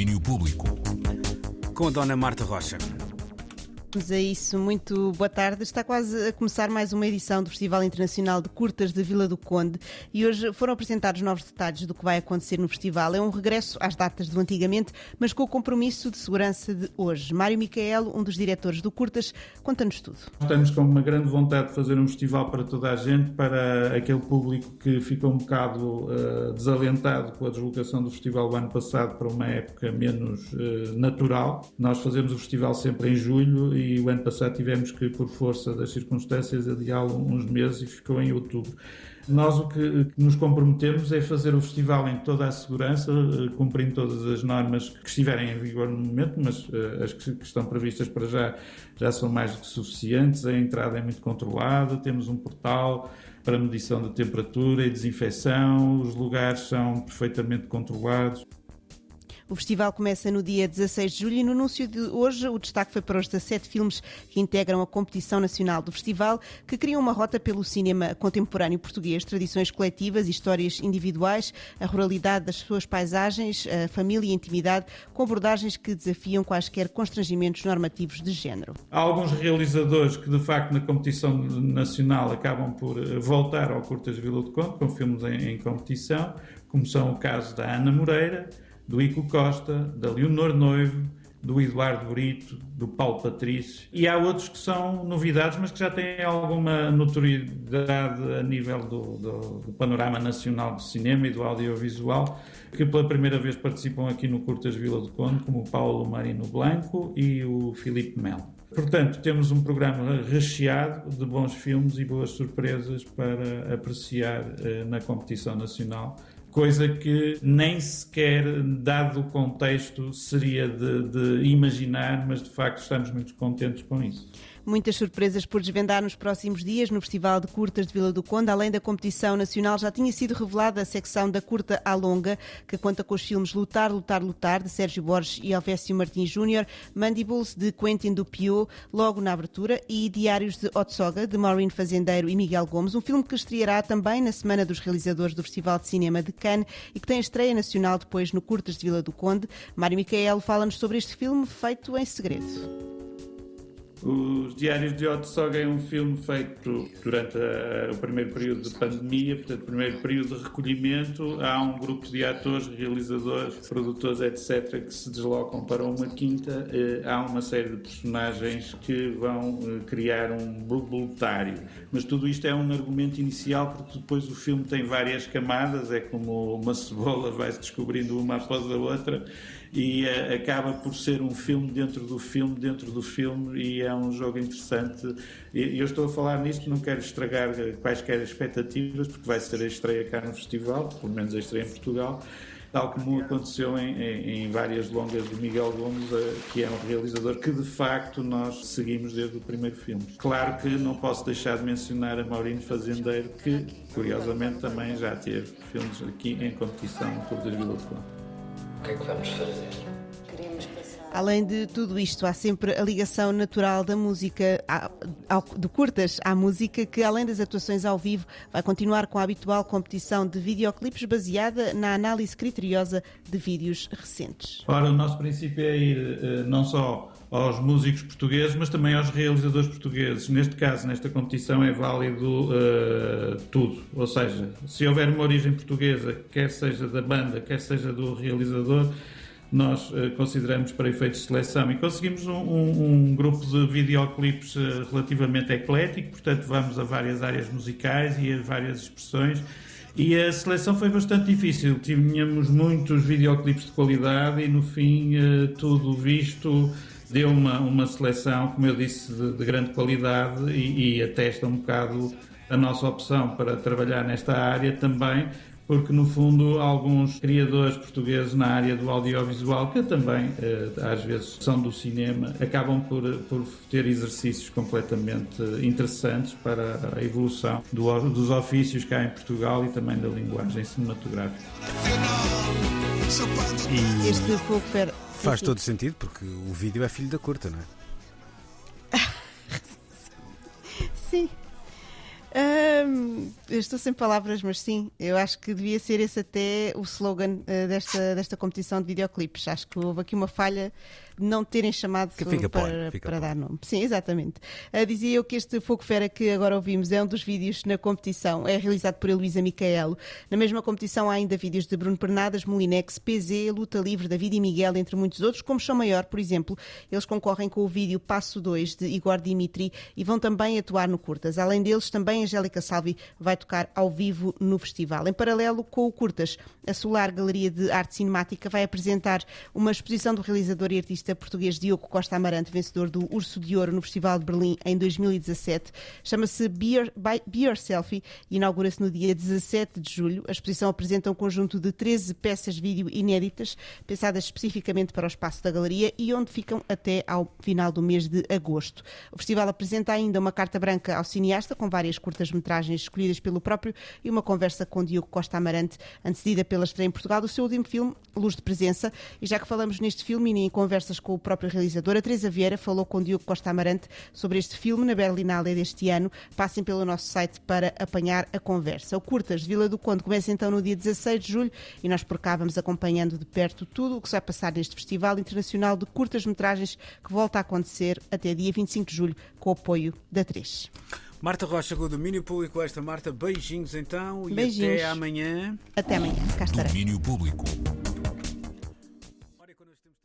domínio público. Com a Dona Marta Rocha. Vamos a isso, muito boa tarde. Está quase a começar mais uma edição do Festival Internacional de Curtas de Vila do Conde e hoje foram apresentados novos detalhes do que vai acontecer no festival. É um regresso às datas do antigamente, mas com o compromisso de segurança de hoje. Mário Micael, um dos diretores do Curtas, conta-nos tudo. Estamos com uma grande vontade de fazer um festival para toda a gente, para aquele público que ficou um bocado uh, desalentado com a deslocação do festival do ano passado para uma época menos uh, natural. Nós fazemos o festival sempre em julho e o ano passado tivemos que, por força das circunstâncias, adiá-lo uns meses e ficou em outubro. Nós o que nos comprometemos é fazer o festival em toda a segurança, eh, cumprindo todas as normas que estiverem em vigor no momento, mas uh, as que, que, estão previstas para já já são mais do que suficientes. A entrada é muito controlada, temos um portal para medição de temperatura e desinfecção, os lugares são perfeitamente controlados. O festival começa no dia 16 de julho e no anúncio de hoje o destaque foi para os 17 filmes que integram a competição nacional do festival, que criam uma rota pelo cinema contemporâneo português, tradições coletivas histórias individuais, a ruralidade das suas paisagens, a família e a intimidade, com abordagens que desafiam quaisquer constrangimentos normativos de género. Há alguns realizadores que, de facto, na competição nacional acabam por eh, voltar ao Curtas Vila de Conde, com filmes em, em competição, como são o caso da Ana Moreira, do Ico Costa, da Leonor Noivo, do Eduardo Brito, do Paulo Patrício. E há outros que são novidades, mas que já têm alguma notoriedade a nível do, do, do, panorama nacional do cinema e do audiovisual, que pela primeira vez participam aqui no Curtas Vila do Conde, como o Paulo Marino Blanco e o Filipe Melo. Portanto, temos um programa recheado de bons filmes e boas surpresas para apreciar eh, na competição nacional coisa que nem sequer, dado o contexto, seria de, de, imaginar, mas de facto estamos muito contentes com isso. Muitas surpresas por desvendar nos próximos dias no Festival de Curtas de Vila do Conde. Além da competição nacional, já tinha sido revelada a secção da curta à longa, que conta com os filmes Lutar, Lutar, Lutar, de Sérgio Borges e Alvécio Martins Júnior, Mandibles, de Quentin Dupieux, logo na abertura, e Diários de Otsoga, de Maureen Fazendeiro e Miguel Gomes, um filme que estreará também na Semana dos Realizadores do Festival de Cinema de Cannes e que tem estreia nacional depois no Curtas de Vila do Conde. Mário Micael fala-nos sobre este filme feito em segredo. Os Diários de Otto Soga é um filme feito durante a, o primeiro período de pandemia, portanto, primeiro período de recolhimento. Há um grupo de atores, realizadores, produtores, etc., que se deslocam para uma quinta. Eh, há uma série de personagens que vão eh, criar um voluntário. Mas tudo isto é um argumento inicial, porque depois o filme tem várias camadas, é como uma cebola, vai-se descobrindo uma após a outra e uh, acaba por ser um filme dentro do filme, dentro do filme, e é um jogo interessante. E eu estou a falar nisto, não quero estragar eh, quaisquer expectativas, porque vai ser a estreia cá no festival, pelo menos a estreia em Portugal tal como aconteceu em, em, em, várias longas de Miguel Gomes, eh, que é um realizador que de facto nós seguimos desde o primeiro filme. Claro que não posso deixar de mencionar a Maurino Fazendeiro, que curiosamente também já teve filmes aqui em competição por 2004. O que é que vamos fazer? Além de tudo isto, há sempre a ligação natural da música, de curtas à música, que além das atuações ao vivo, vai continuar com a habitual competição de videoclipes baseada na análise criteriosa de vídeos recentes. Ora, o nosso princípio é ir eh, não só aos músicos portugueses, mas também aos realizadores portugueses. Neste caso, nesta competição, é válido uh, tudo. Ou seja, se houver uma origem portuguesa, quer seja da banda, quer seja do realizador, nós uh, consideramos para efeitos de seleção e conseguimos um, um, um grupo de videoclipes uh, relativamente eclético, portanto, vamos a várias áreas musicais e a várias expressões. E a seleção foi bastante difícil. Tínhamos muitos videoclipes de qualidade e, no fim, tudo visto deu uma, uma seleção, como eu disse, de, de grande qualidade e, e atesta um bocado a nossa opção para trabalhar nesta área também, porque no fundo alguns criadores portugueses na área do audiovisual, que também eh, às vezes são do cinema, acabam por, por ter exercícios completamente interessantes para a evolução do, dos ofícios cá em Portugal e também da linguagem cinematográfica. E este fogo Faz todo sentido, porque o vídeo é filho da curta, não é? Sim. Eu estou sem palavras, mas sim, eu acho que devia ser esse até o slogan uh, desta, desta competição de videoclipes. Acho que houve aqui uma falha não terem chamado para, para por. dar nome. Sim, exatamente. Uh, dizia eu que este Fogo Fera que agora ouvimos é um dos vídeos na competição. É realizado por Heloísa Micaelo. Na mesma competição há ainda vídeos de Bruno Pernadas, Molinex, PZ, Luta Livre, David e Miguel, entre muitos outros, como Chão Maior, por exemplo. Eles concorrem com o vídeo Passo 2 de Igor Dimitri e vão também atuar no Curtas. Além deles, também Angélica Salvi vai tocar ao vivo no festival. Em paralelo com o Curtas, a Solar Galeria de Arte Cinemática vai apresentar uma exposição do realizador e artista português Diogo Costa Amarante, vencedor do Urso de Ouro no Festival de Berlim em 2017. Chama-se Be, Your- Be Yourself e inaugura-se no dia 17 de julho. A exposição apresenta um conjunto de 13 peças de vídeo inéditas, pensadas especificamente para o espaço da galeria e onde ficam até ao final do mês de agosto. O festival apresenta ainda uma carta branca ao cineasta, com várias curtas-metragens escolhidas pelo próprio e uma conversa com Diogo Costa Amarante, antecedida pela estreia em Portugal do seu último filme, Luz de Presença. E já que falamos neste filme e em conversas com o próprio realizador, a Teresa Vieira falou com Diogo Costa Amarante sobre este filme na Berlinale deste ano. Passem pelo nosso site para apanhar a conversa. O Curtas de Vila do Conde começa então no dia 16 de julho e nós por cá vamos acompanhando de perto tudo o que se vai passar neste Festival Internacional de Curtas-Metragens que volta a acontecer até dia 25 de julho com o apoio da 3. Marta Rocha com o domínio público. Esta Marta, beijinhos então e Beijinhos. até amanhã. Até amanhã. Cá estarei. Domínio Público.